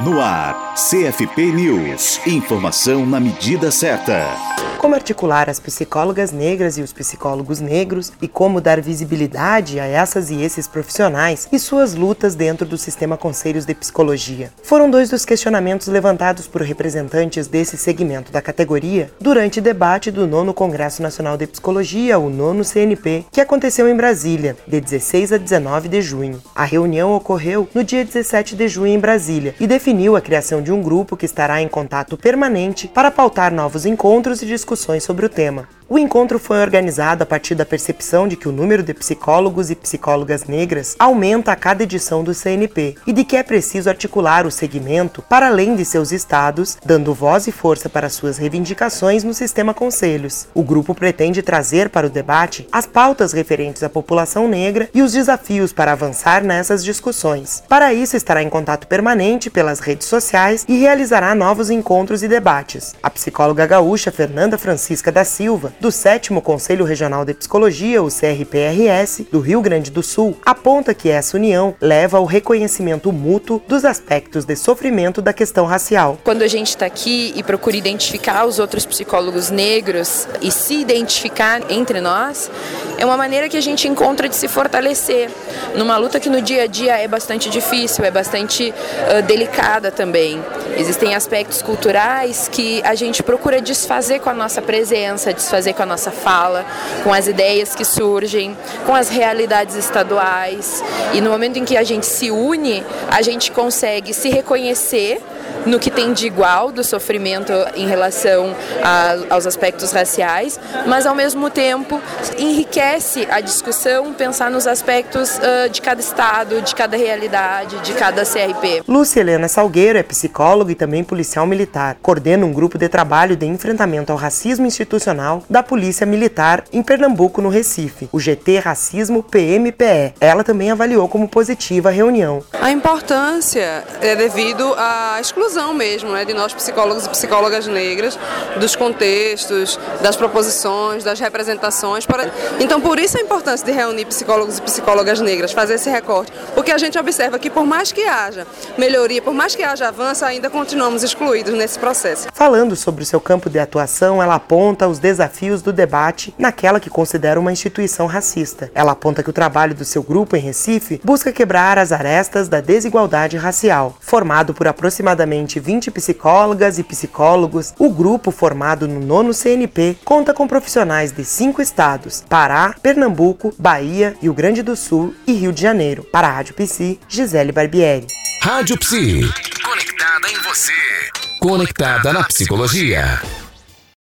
No ar, CFP News. Informação na medida certa. Como articular as psicólogas negras e os psicólogos negros e como dar visibilidade a essas e esses profissionais e suas lutas dentro do sistema Conselhos de Psicologia. Foram dois dos questionamentos levantados por representantes desse segmento da categoria durante debate do nono Congresso Nacional de Psicologia, o nono CNP, que aconteceu em Brasília, de 16 a 19 de junho. A reunião ocorreu no dia 17 de junho em Brasília e definiu a criação de um grupo que estará em contato permanente para pautar novos encontros e discussões sobre o tema. O encontro foi organizado a partir da percepção de que o número de psicólogos e psicólogas negras aumenta a cada edição do CNP e de que é preciso articular o segmento para além de seus estados, dando voz e força para suas reivindicações no sistema conselhos. O grupo pretende trazer para o debate as pautas referentes à população negra e os desafios para avançar nessas discussões. Para isso, estará em contato permanente pelas redes sociais e realizará novos encontros e debates. A psicóloga gaúcha Fernanda Francisca da Silva do 7 Conselho Regional de Psicologia, o CRPRS, do Rio Grande do Sul, aponta que essa união leva ao reconhecimento mútuo dos aspectos de sofrimento da questão racial. Quando a gente está aqui e procura identificar os outros psicólogos negros e se identificar entre nós, é uma maneira que a gente encontra de se fortalecer numa luta que no dia a dia é bastante difícil, é bastante uh, delicada também. Existem aspectos culturais que a gente procura desfazer com a nossa presença, desfazer com a nossa fala, com as ideias que surgem, com as realidades estaduais. E no momento em que a gente se une, a gente consegue se reconhecer no que tem de igual do sofrimento em relação a, aos aspectos raciais, mas ao mesmo tempo enriquece a discussão pensar nos aspectos uh, de cada estado, de cada realidade, de cada CRP. Lúcia Helena Salgueiro é psicóloga e também policial militar. Coordena um grupo de trabalho de enfrentamento ao racismo institucional da Polícia Militar em Pernambuco, no Recife, o GT Racismo PMPE. Ela também avaliou como positiva a reunião. A importância é devido à exclusão mesmo né, de nós psicólogos e psicólogas negras, dos contextos, das proposições, das representações. Para... Então, por isso a importância de reunir psicólogos e psicólogas negras, fazer esse recorte, porque a gente observa que por mais que haja melhoria, por mais que haja avanço, ainda continuamos excluídos nesse processo. Falando sobre o seu campo de atuação, ela aponta os desafios do debate naquela que considera uma instituição racista. Ela aponta que o trabalho do seu grupo em Recife busca quebrar as arestas da desigualdade racial. Formado por aproximadamente 20 psicólogas e psicólogos, o grupo, formado no nono CNP, conta com profissionais de cinco estados: Pará, Pernambuco, Bahia, Rio Grande do Sul e Rio de Janeiro. Para a Rádio Psi, Gisele Barbieri. Rádio Psi. Conectada em você. Conectada na psicologia.